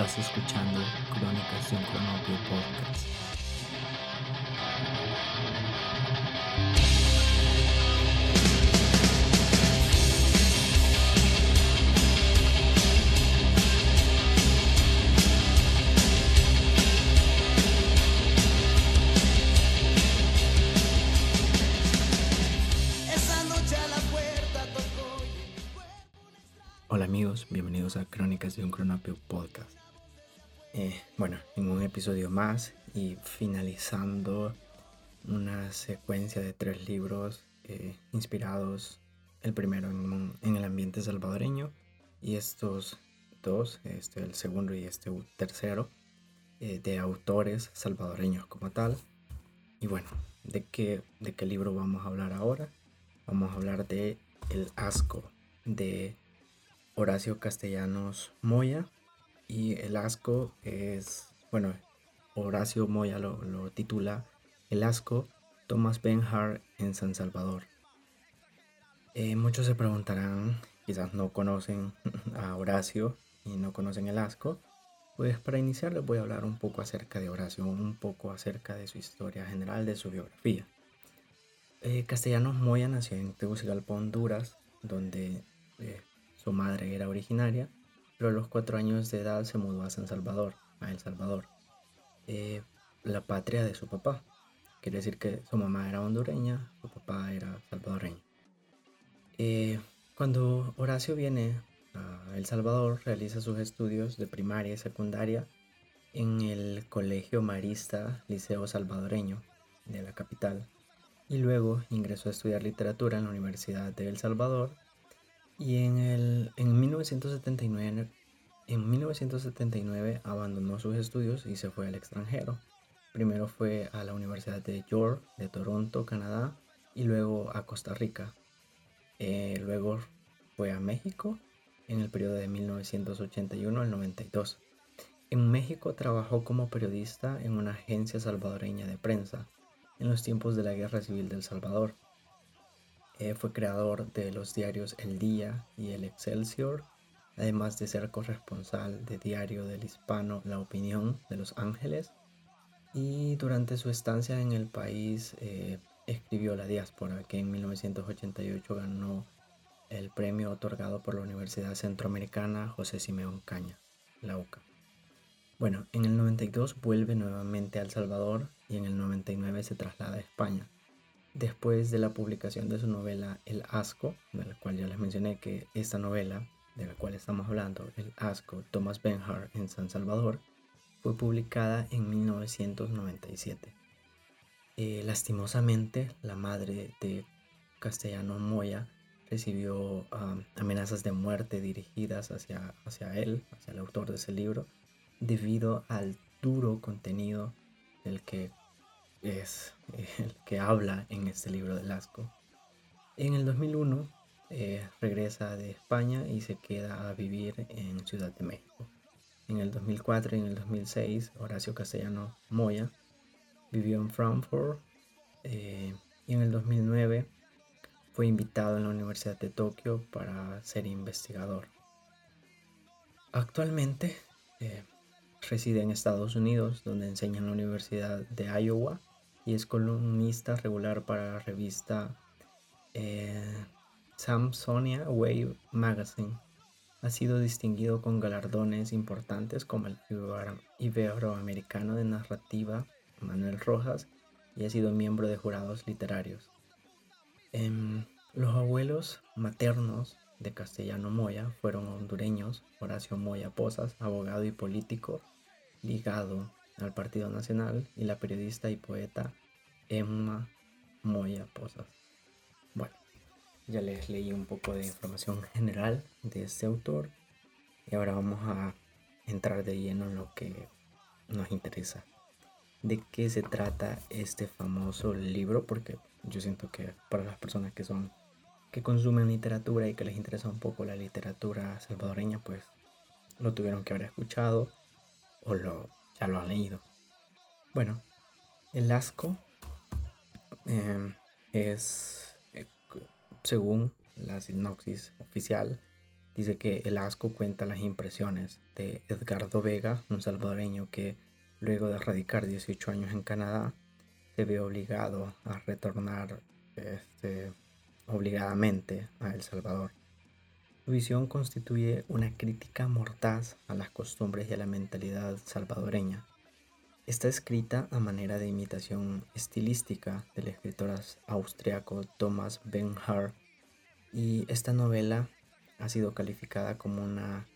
Estás escuchando Crónicas de un Cronopio Podcast. Hola amigos, bienvenidos a Crónicas de un Cronopio Podcast. Eh, bueno, en un episodio más y finalizando una secuencia de tres libros eh, inspirados, el primero en, el ambiente salvadoreño y estos dos, este, el segundo y este tercero, eh, de autores salvadoreños como tal. Y bueno, ¿de qué, ¿de qué libro vamos a hablar ahora? Vamos a hablar de El asco de Horacio Castellanos Moya y el asco es, bueno, Horacio Moya lo, titula El asco, Thomas Benhart en San Salvador. Eh, muchos se preguntarán, quizás no conocen a Horacio y no conocen el asco. Pues para iniciar les voy a hablar un poco acerca de Horacio, un poco acerca de su historia general, de su biografía. Eh, Castellanos Moya nació en Tegucigalpa, Honduras, donde eh, su madre era originaria, pero a los cuatro años de edad se mudó a San Salvador, a El Salvador, eh, la patria de su papá. Quiere decir que su mamá era hondureña, su papá era salvadoreño. Eh, cuando Horacio viene a El Salvador, realiza sus estudios de primaria y secundaria en el Colegio Marista Liceo Salvadoreño de la capital y luego ingresó a estudiar literatura en la Universidad de El Salvador y en, el, en, 1979, en 1979 abandonó sus estudios y se fue al extranjero. Primero fue a la Universidad de York, de Toronto, Canadá, y luego a Costa Rica. Eh, luego fue a México en el periodo de 1981 al 92. En México trabajó como periodista en una agencia salvadoreña de prensa en los tiempos de la Guerra Civil del Salvador. Eh, fue creador de los diarios El Día y El Excelsior, además de ser corresponsal de Diario del Hispano La Opinión de Los Ángeles. Y durante su estancia en el país eh, escribió La Diáspora, que en 1988 ganó el premio otorgado por la Universidad Centroamericana José Simeón Caña, la UCA. Bueno, en el 92 vuelve nuevamente a El Salvador y en el 99 se traslada a España después de la publicación de su novela El Asco, de la cual ya les mencioné que esta novela de la cual estamos hablando, El Asco, Thomas Benhart en San Salvador, fue publicada en 1997. Eh, lastimosamente, la madre de Castellano Moya recibió amenazas de muerte dirigidas hacia, hacia él, hacia el autor de ese libro, debido al duro contenido del que es el que habla en este libro de Lasco. En el 2001 eh, regresa de España y se queda a vivir en Ciudad de México. En el 2004 y en el 2006 Horacio Castellano Moya vivió en Frankfurt eh, y en el 2009 fue invitado en la Universidad de Tokio para ser investigador. Actualmente eh, reside en Estados Unidos donde enseña en la Universidad de Iowa y es columnista regular para la revista eh, Samsonia Wave Magazine. Ha sido distinguido con galardones importantes como el Iberoamericano de Narrativa Manuel Rojas y ha sido miembro de jurados literarios. Em, los abuelos maternos de Castellano Moya fueron hondureños, Horacio Moya Posas, abogado y político ligado al Partido Nacional y la periodista y poeta Emma Moya Posas. Bueno, ya les leí un poco de información general de este autor y ahora vamos a entrar de lleno en lo que nos interesa. ¿De qué se trata este famoso libro? Porque yo siento que para las personas que son que consumen literatura y que les interesa un poco la literatura salvadoreña, pues lo tuvieron que haber escuchado o lo ya lo han leído. Bueno, el asco em, es, eh, según la sinopsis oficial Dice que el asco cuenta las impresiones de Edgardo Vega, un salvadoreño que luego de radicar 18 años en Canadá, se ve obligado a retornar este, obligadamente a El Salvador. Su visión constituye una crítica mortaz a las costumbres y a la mentalidad salvadoreña. Está escrita a manera de imitación estilística del escritor austriaco Thomas Benhart y esta novela ha sido calificada como una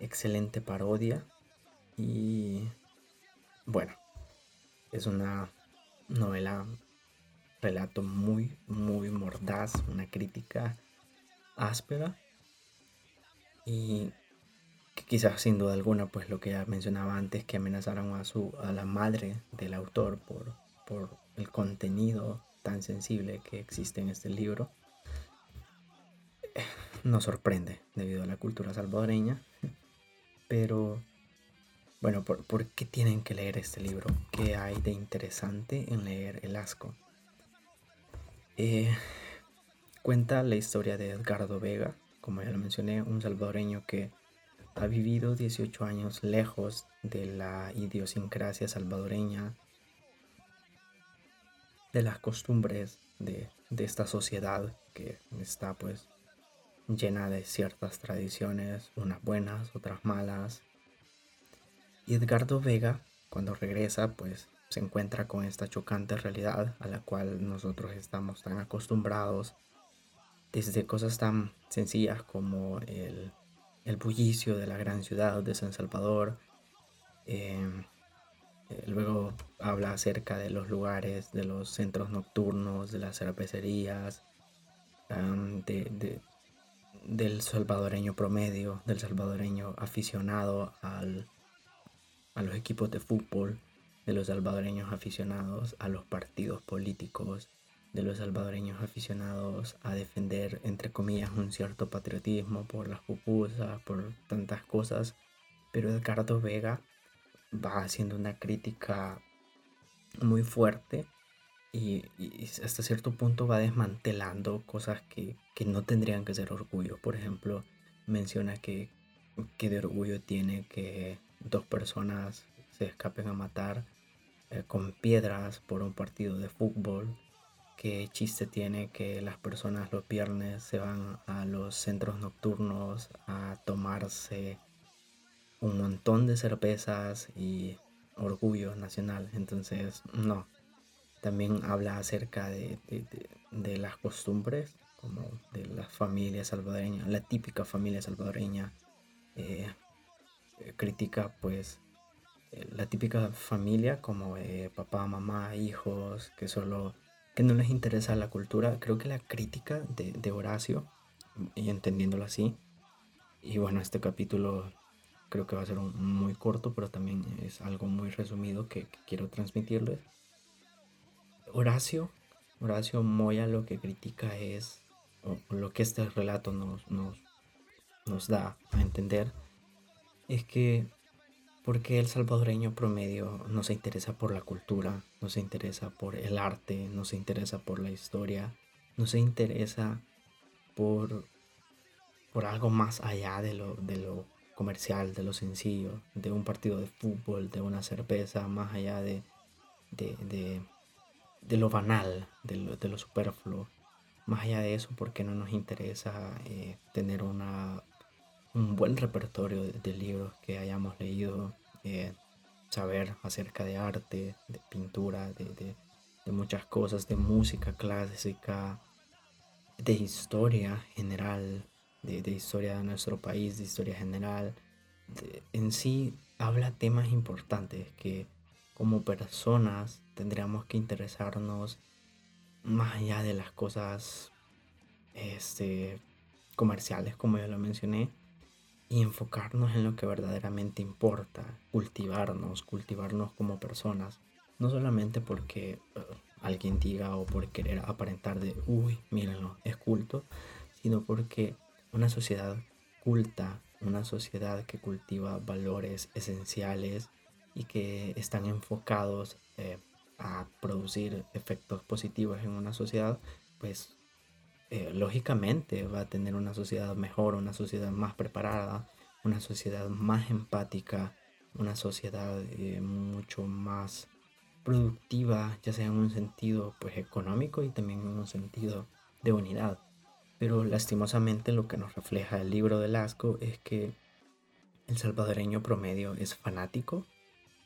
excelente parodia y bueno, es una novela, relato muy, muy mordaz, una crítica áspera y que quizás sin duda alguna, pues lo que ya mencionaba antes, que amenazaron a, su, a la madre del autor por, por el contenido tan sensible que existe en este libro, nos sorprende debido a la cultura salvadoreña, pero bueno, ¿por, qué tienen que leer este libro? ¿Qué hay de interesante en leer El Asco? Eh, cuenta la historia de Edgardo Vega, como ya lo mencioné, un salvadoreño que ha vivido 18 años lejos de la idiosincrasia salvadoreña, de las costumbres de, esta sociedad que está pues llena de ciertas tradiciones, unas buenas, otras malas, y Edgardo Vega, cuando regresa, pues se encuentra con esta chocante realidad a la cual nosotros estamos tan acostumbrados, desde cosas tan sencillas como el, bullicio de la gran ciudad de San Salvador. Em, eh, luego habla acerca de los lugares, de los centros nocturnos, de las cervecerías, del salvadoreño promedio, del salvadoreño aficionado al, a los equipos de fútbol, de los salvadoreños aficionados a los partidos políticos, de los salvadoreños aficionados a defender, entre comillas, un cierto patriotismo por las pupusas, por tantas cosas. Pero Edgardo Vega va haciendo una crítica muy fuerte y, hasta cierto punto va desmantelando cosas que, no tendrían que ser orgullo. Por ejemplo, menciona que, que de orgullo tiene que dos personas se escapen a matar eh, con piedras por un partido de fútbol. Qué chiste tiene que las personas los viernes se van a los centros nocturnos a tomarse un montón de cervezas y orgullo nacional. Entonces, no. También habla acerca de, las costumbres, como de la familia salvadoreña, la típica familia salvadoreña. Eh, critica pues eh, la típica familia como eh, papá, mamá, hijos, que solo que no les interesa la cultura. Creo que la crítica de, Horacio, y entendiéndolo así, y bueno, este capítulo creo que va a ser muy corto, pero también es algo muy resumido que, quiero transmitirles. Horacio, Horacio Moya lo que critica es, o lo que este relato nos, nos, nos da a entender, es que porque el salvadoreño promedio no se interesa por la cultura, no se interesa por el arte, no se interesa por la historia, no se interesa por, por algo más allá de lo, de lo comercial, de lo sencillo, de un partido de fútbol, de una cerveza, más allá de, de, lo banal, de lo, de lo, superfluo. Más allá de eso, porque no nos interesa eh, tener una un buen repertorio de, libros que hayamos leído, eh, saber acerca de arte, de pintura, de, muchas cosas, de música clásica, de historia general, de, historia de nuestro país, de historia general. en sí habla temas importantes que como personas tendríamos que interesarnos más allá de las cosas este, comerciales, como ya lo mencioné, y enfocarnos en lo que verdaderamente importa, cultivarnos, cultivarnos como personas, no solamente porque eh, alguien diga o por querer aparentar de, uy, mírenlo, es culto, sino porque una sociedad culta, una sociedad que cultiva valores esenciales y que están enfocados eh, a producir efectos positivos en una sociedad, pues eh, lógicamente va a tener una sociedad mejor, una sociedad más preparada, una sociedad más empática, una sociedad eh, mucho más productiva, ya sea en un sentido pues económico y también en un sentido de unidad. Pero lastimosamente lo que nos refleja el libro de Lasco es que el salvadoreño promedio es fanático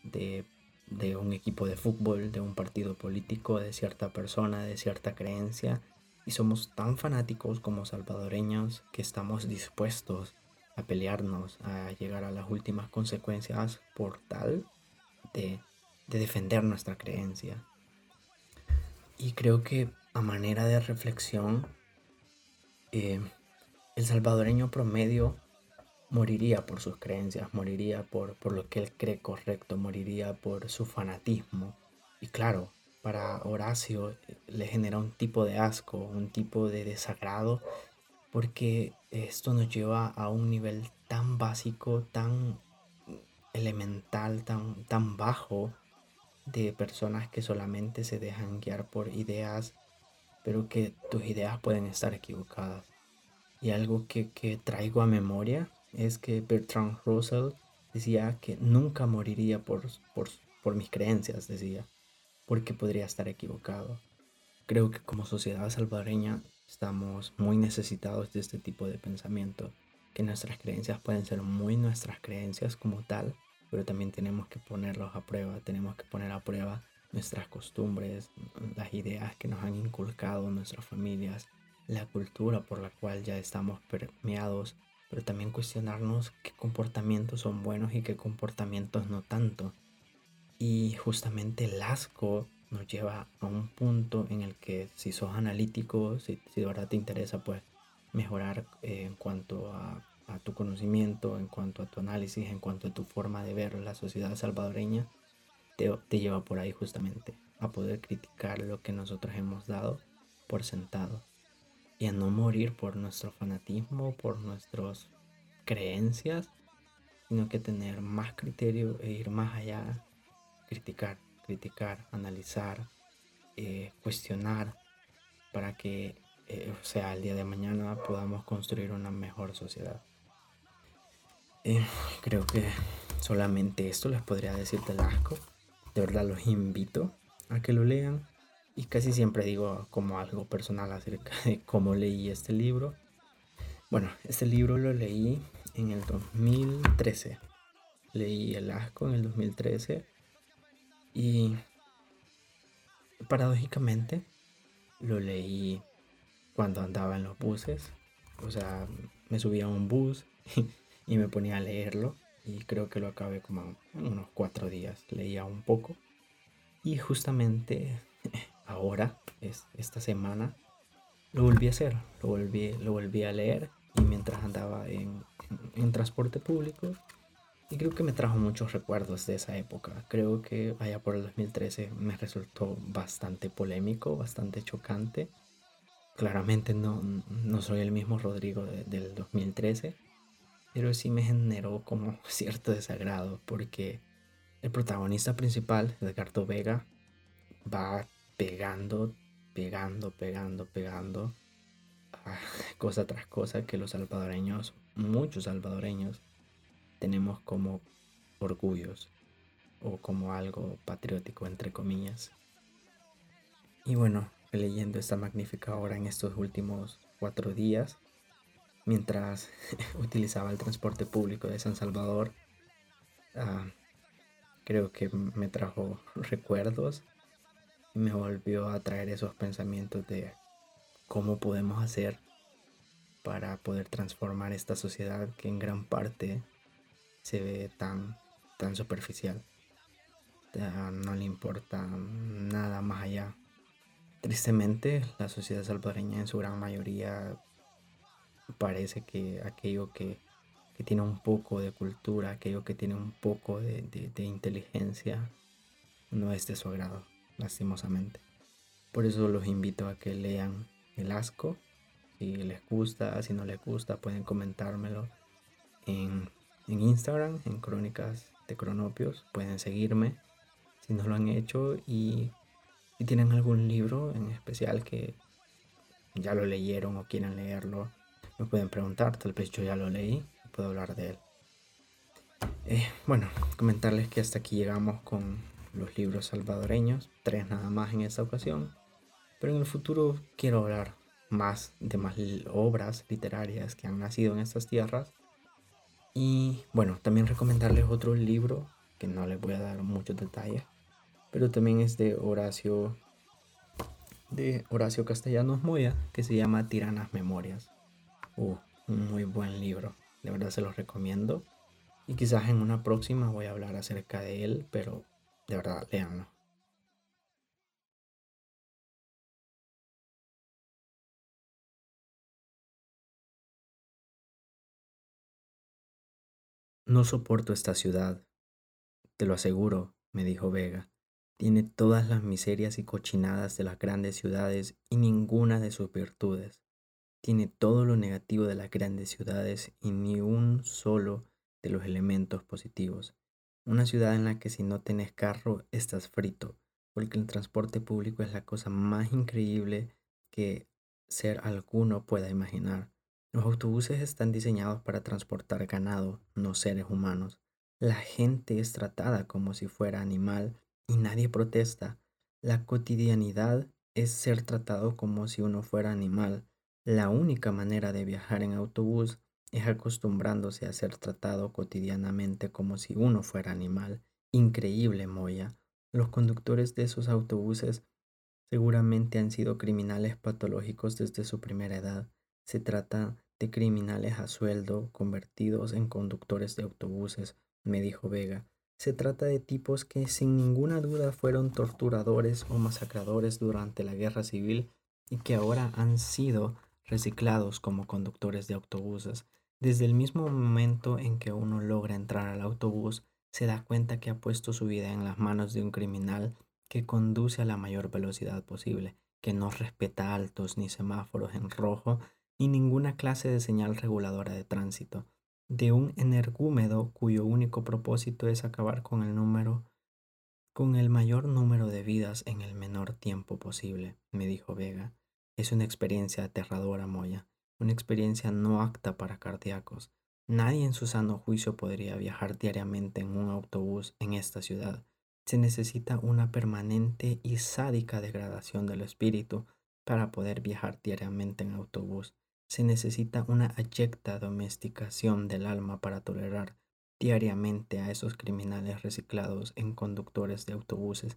de, de un equipo de fútbol, de un partido político, de cierta persona, de cierta creencia. Y somos tan fanáticos como salvadoreños que estamos dispuestos a pelearnos, a llegar a las últimas consecuencias por tal de, defender nuestra creencia. Y creo que a manera de reflexión, eh, el salvadoreño promedio moriría por sus creencias, moriría por, por lo que él cree correcto, moriría por su fanatismo. Y claro, para Horacio le genera un tipo de asco, un tipo de desagrado, porque esto nos lleva a un nivel tan básico, tan elemental, tan, tan bajo de personas que solamente se dejan guiar por ideas, pero que tus ideas pueden estar equivocadas. Y algo que, que traigo a memoria es que Bertrand Russell decía que nunca moriría por, por, mis creencias, decía, porque podría estar equivocado. Creo que como sociedad salvadoreña estamos muy necesitados de este tipo de pensamiento, que nuestras creencias pueden ser muy nuestras creencias como tal, pero también tenemos que ponerlos a prueba, tenemos que poner a prueba nuestras costumbres, las ideas que nos han inculcado nuestras familias, la cultura por la cual ya estamos permeados pero también cuestionarnos qué comportamientos son buenos y qué comportamientos no tanto. Y justamente el asco nos lleva a un punto en el que si sos analítico, si, de verdad te interesa pues mejorar eh, en cuanto a, tu conocimiento, en cuanto a tu análisis, en cuanto a tu forma de ver la sociedad salvadoreña, te, te lleva por ahí justamente a poder criticar lo que nosotros hemos dado por sentado y a no morir por nuestro fanatismo, por nuestras creencias, sino que tener más criterio e ir más allá, criticar, criticar, analizar, eh, cuestionar, para que, eh, sea, el día de mañana podamos construir una mejor sociedad. Eh, creo que solamente esto les podría decir del asco. De verdad los invito a que lo lean y casi siempre digo como algo personal acerca de cómo leí este libro. Bueno, este libro lo leí en el 2013. Leí El asco en el 2013 y paradójicamente lo leí cuando andaba en los buses. O sea, me subía a un bus y me ponía a leerlo y creo que lo acabé como en unos cuatro días. Leía un poco y justamente ahora, es, esta semana, lo volví a hacer, lo volví, lo volví a leer y mientras andaba en, en, transporte público y creo que me trajo muchos recuerdos de esa época. Creo que allá por el 2013 me resultó bastante polémico, bastante chocante. Claramente no, no soy el mismo Rodrigo del 2013, pero sí me generó como cierto desagrado porque el protagonista principal, Edgardo Vega, va pegando, pegando, pegando, pegando, cosa tras cosa que los salvadoreños, muchos salvadoreños, tenemos como orgullos o como algo patriótico, entre comillas. Y bueno, leyendo esta magnífica obra en estos últimos cuatro días, mientras utilizaba el transporte público de San Salvador, ah, creo que me trajo recuerdos me volvió a traer esos pensamientos de cómo podemos hacer para poder transformar esta sociedad que en gran parte se ve tan, tan superficial. No le importa nada más allá. Tristemente, la sociedad salvadoreña en su gran mayoría parece que aquello que, tiene un poco de cultura, aquello que tiene un poco de, de inteligencia, no es de su agrado lastimosamente. Por eso los invito a que lean El Asco. Si les gusta, si no les gusta, pueden comentármelo en, Instagram, en Crónicas de Cronopios. Pueden seguirme si no lo han hecho y si tienen algún libro en especial que ya lo leyeron o quieren leerlo, me pueden preguntar, tal vez yo ya lo leí y puedo hablar de él. Eh, bueno, comentarles que hasta aquí llegamos con los libros salvadoreños, tres nada más en esta ocasión, pero en el futuro quiero hablar más de más obras literarias que han nacido en estas tierras. Y bueno, también recomendarles otro libro que no les voy a dar muchos detalles, pero también es de Horacio de Horacio Castellanos Moya que se llama Tiranas Memorias. Uh, un muy buen libro, de verdad se los recomiendo. Y quizás en una próxima voy a hablar acerca de él, pero de verdad, leanlo. No soporto esta ciudad. Te lo aseguro, me dijo Vega. Tiene todas las miserias y cochinadas de las grandes ciudades y ninguna de sus virtudes. Tiene todo lo negativo de las grandes ciudades y ni un solo de los elementos positivos. Una ciudad en la que si no tenés carro estás frito, porque el transporte público es la cosa más increíble que ser alguno pueda imaginar. Los autobuses están diseñados para transportar ganado, no seres humanos. La gente es tratada como si fuera animal y nadie protesta. La cotidianidad es ser tratado como si uno fuera animal. La única manera de viajar en autobús es acostumbrándose a ser tratado cotidianamente como si uno fuera animal. Increíble, Moya. Los conductores de esos autobuses seguramente han sido criminales patológicos desde su primera edad. Se trata de criminales a sueldo convertidos en conductores de autobuses, me dijo Vega. Se trata de tipos que sin ninguna duda fueron torturadores o masacradores durante la guerra civil y que ahora han sido reciclados como conductores de autobuses. Desde el mismo momento en que uno logra entrar al autobús, se da cuenta que ha puesto su vida en las manos de un criminal que conduce a la mayor velocidad posible, que no respeta altos ni semáforos en rojo ni ninguna clase de señal reguladora de tránsito, de un energúmedo cuyo único propósito es acabar con el número con el mayor número de vidas en el menor tiempo posible, me dijo Vega. Es una experiencia aterradora, Moya, una experiencia no apta para cardíacos. Nadie en su sano juicio podría viajar diariamente en un autobús en esta ciudad. Se necesita una permanente y sádica degradación del espíritu para poder viajar diariamente en autobús se necesita una ayecta domesticación del alma para tolerar diariamente a esos criminales reciclados en conductores de autobuses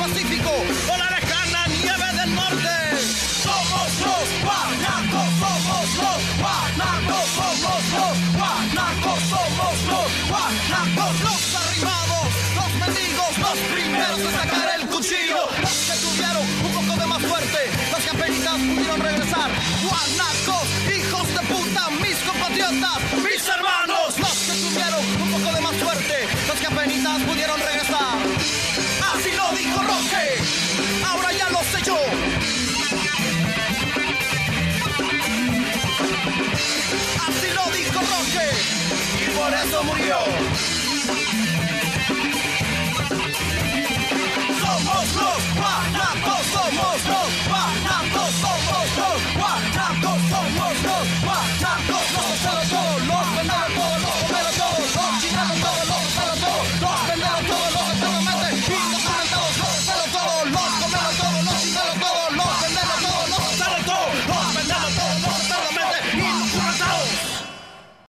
Pacífico o la lejana nieve del norte. Somos los guanacos, somos los guanacos, somos los guanacos, somos los guanacos, los arribados, los mendigos, los primeros de sacar el los que tuvieron un poco de más suerte, los que apenas pudieron regresar. Guanacos, hijos de puta, mis compatriotas, mis hermanos, somos los guanacos, somos los